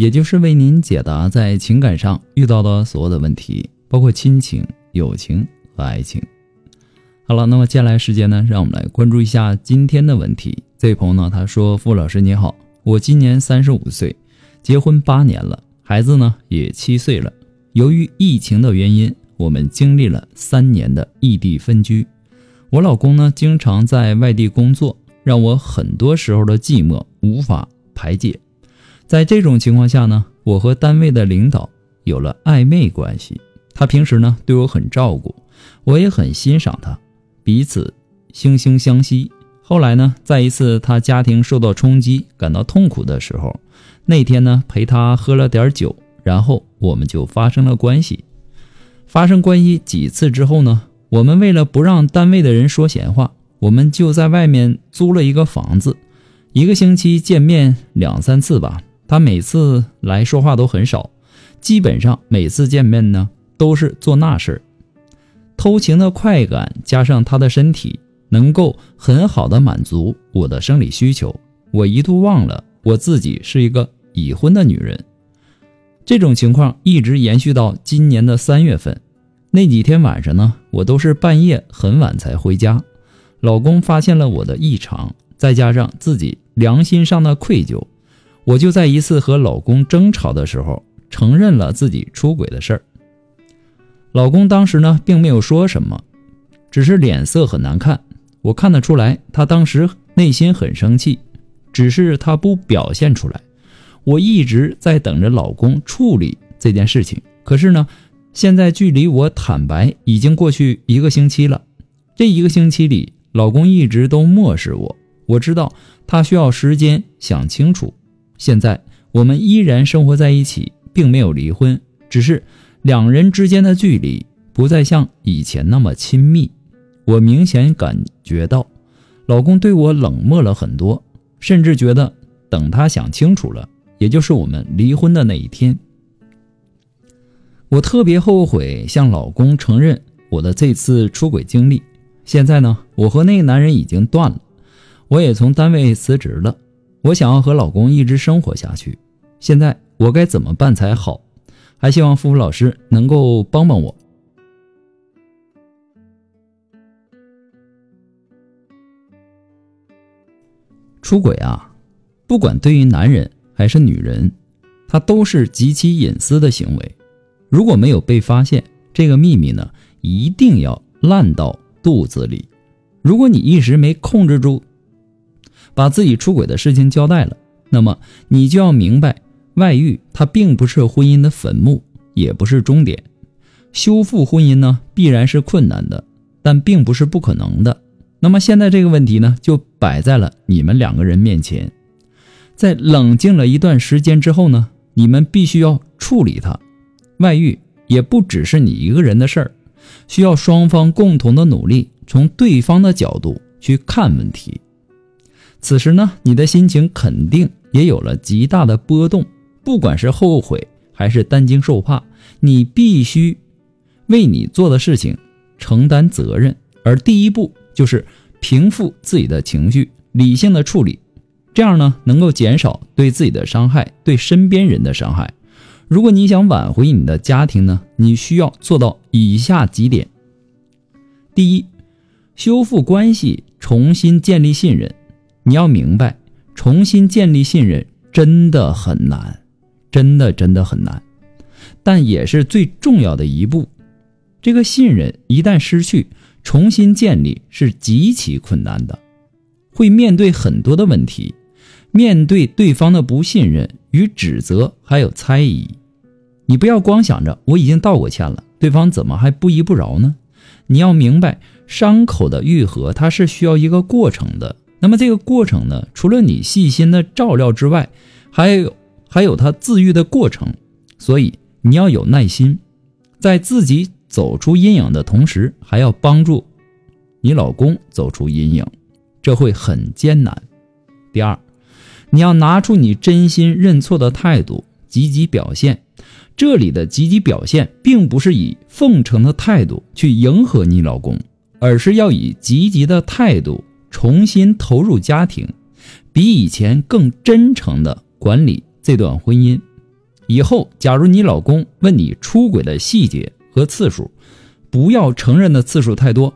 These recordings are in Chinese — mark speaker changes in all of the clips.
Speaker 1: 也就是为您解答在情感上遇到的所有的问题，包括亲情、友情和爱情。好了，那么接下来时间呢，让我们来关注一下今天的问题。这位朋友呢，他说：“傅老师你好，我今年三十五岁，结婚八年了，孩子呢也七岁了。由于疫情的原因，我们经历了三年的异地分居。我老公呢经常在外地工作，让我很多时候的寂寞无法排解。”在这种情况下呢，我和单位的领导有了暧昧关系。他平时呢对我很照顾，我也很欣赏他，彼此惺惺相惜。后来呢，在一次他家庭受到冲击、感到痛苦的时候，那天呢陪他喝了点酒，然后我们就发生了关系。发生关系几次之后呢，我们为了不让单位的人说闲话，我们就在外面租了一个房子，一个星期见面两三次吧。他每次来说话都很少，基本上每次见面呢都是做那事儿。偷情的快感加上他的身体能够很好的满足我的生理需求，我一度忘了我自己是一个已婚的女人。这种情况一直延续到今年的三月份，那几天晚上呢，我都是半夜很晚才回家。老公发现了我的异常，再加上自己良心上的愧疚。我就在一次和老公争吵的时候，承认了自己出轨的事儿。老公当时呢，并没有说什么，只是脸色很难看。我看得出来，他当时内心很生气，只是他不表现出来。我一直在等着老公处理这件事情，可是呢，现在距离我坦白已经过去一个星期了。这一个星期里，老公一直都漠视我。我知道他需要时间想清楚。现在我们依然生活在一起，并没有离婚，只是两人之间的距离不再像以前那么亲密。我明显感觉到，老公对我冷漠了很多，甚至觉得等他想清楚了，也就是我们离婚的那一天。我特别后悔向老公承认我的这次出轨经历。现在呢，我和那个男人已经断了，我也从单位辞职了。我想要和老公一直生活下去，现在我该怎么办才好？还希望付付老师能够帮帮我。出轨啊，不管对于男人还是女人，他都是极其隐私的行为。如果没有被发现，这个秘密呢，一定要烂到肚子里。如果你一时没控制住，把自己出轨的事情交代了，那么你就要明白，外遇它并不是婚姻的坟墓，也不是终点。修复婚姻呢，必然是困难的，但并不是不可能的。那么现在这个问题呢，就摆在了你们两个人面前。在冷静了一段时间之后呢，你们必须要处理它。外遇也不只是你一个人的事儿，需要双方共同的努力，从对方的角度去看问题。此时呢，你的心情肯定也有了极大的波动，不管是后悔还是担惊受怕，你必须为你做的事情承担责任。而第一步就是平复自己的情绪，理性的处理，这样呢，能够减少对自己的伤害，对身边人的伤害。如果你想挽回你的家庭呢，你需要做到以下几点：第一，修复关系，重新建立信任。你要明白，重新建立信任真的很难，真的真的很难，但也是最重要的一步。这个信任一旦失去，重新建立是极其困难的，会面对很多的问题，面对对方的不信任与指责，还有猜疑。你不要光想着我已经道过歉了，对方怎么还不依不饶呢？你要明白，伤口的愈合它是需要一个过程的。那么这个过程呢，除了你细心的照料之外，还有还有他自愈的过程，所以你要有耐心，在自己走出阴影的同时，还要帮助你老公走出阴影，这会很艰难。第二，你要拿出你真心认错的态度，积极表现。这里的积极表现，并不是以奉承的态度去迎合你老公，而是要以积极的态度重新投入家庭，比以前更真诚的管理这段婚姻。以后，假如你老公问你出轨的细节和次数，不要承认的次数太多，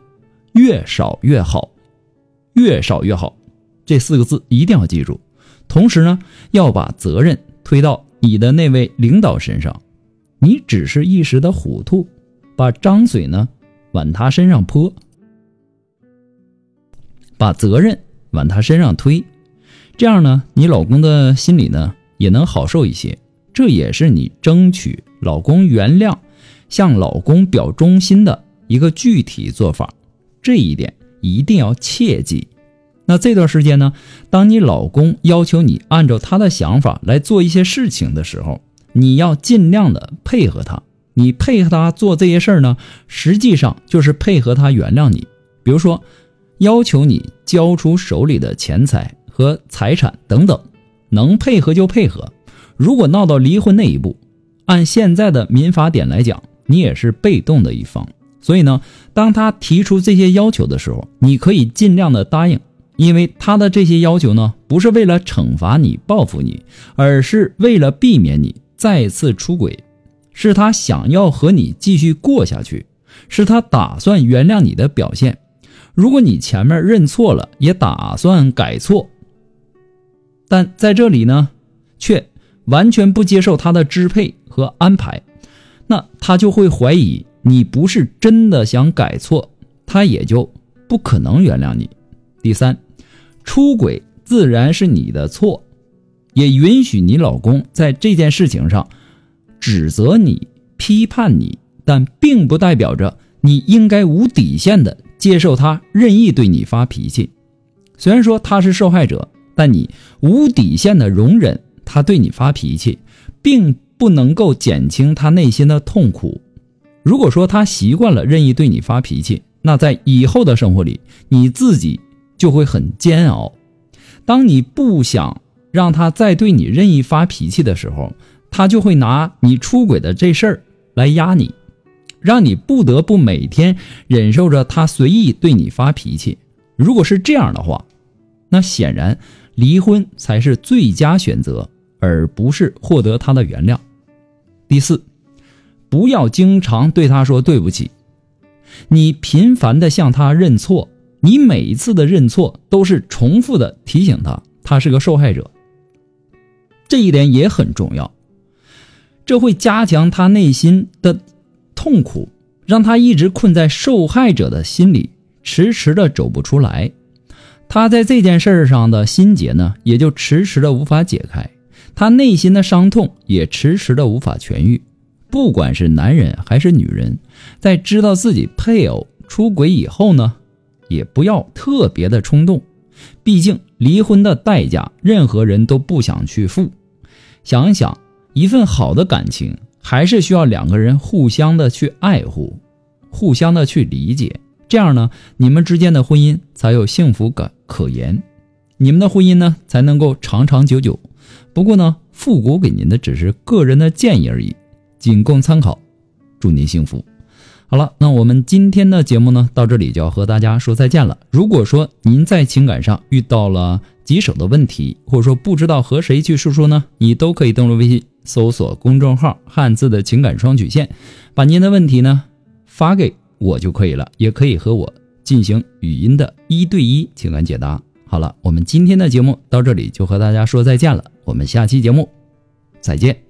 Speaker 1: 越少越好，越少越好。这四个字一定要记住。同时呢，要把责任推到你的那位领导身上。你只是一时的糊涂，把脏水呢往他身上泼，把责任往他身上推，这样呢，你老公的心里呢也能好受一些。这也是你争取老公原谅、向老公表忠心的一个具体做法。这一点一定要切记。那这段时间呢，当你老公要求你按照他的想法来做一些事情的时候，你要尽量的配合他，你配合他做这些事儿呢，实际上就是配合他原谅你。比如说，要求你交出手里的钱财和财产等等，能配合就配合。如果闹到离婚那一步，按现在的民法典来讲，你也是被动的一方。所以呢，当他提出这些要求的时候，你可以尽量的答应，因为他的这些要求呢，不是为了惩罚你、报复你，而是为了避免你。再次出轨，是他想要和你继续过下去，是他打算原谅你的表现。如果你前面认错了，也打算改错，但在这里呢，却完全不接受他的支配和安排，那他就会怀疑你不是真的想改错，他也就不可能原谅你。第三，出轨自然是你的错。也允许你老公在这件事情上指责你、批判你，但并不代表着你应该无底线的接受他任意对你发脾气。虽然说他是受害者，但你无底线的容忍他对你发脾气，并不能够减轻他内心的痛苦。如果说他习惯了任意对你发脾气，那在以后的生活里，你自己就会很煎熬。当你不想。让他再对你任意发脾气的时候，他就会拿你出轨的这事儿来压你，让你不得不每天忍受着他随意对你发脾气。如果是这样的话，那显然离婚才是最佳选择，而不是获得他的原谅。第四，不要经常对他说对不起，你频繁的向他认错，你每一次的认错都是重复的提醒他，他是个受害者。这一点也很重要，这会加强他内心的痛苦，让他一直困在受害者的心里，迟迟的走不出来。他在这件事上的心结呢，也就迟迟的无法解开，他内心的伤痛也迟迟的无法痊愈。不管是男人还是女人，在知道自己配偶出轨以后呢，也不要特别的冲动。毕竟，离婚的代价，任何人都不想去付。想一想，一份好的感情，还是需要两个人互相的去爱护，互相的去理解。这样呢，你们之间的婚姻才有幸福感可言，你们的婚姻呢，才能够长长久久。不过呢，复古给您的只是个人的建议而已，仅供参考。祝您幸福。好了，那我们今天的节目呢，到这里就要和大家说再见了。如果说您在情感上遇到了棘手的问题，或者说不知道和谁去诉说呢，你都可以登录微信搜索公众号“汉字的情感双曲线”，把您的问题呢发给我就可以了，也可以和我进行语音的一对一情感解答。好了，我们今天的节目到这里就和大家说再见了，我们下期节目再见。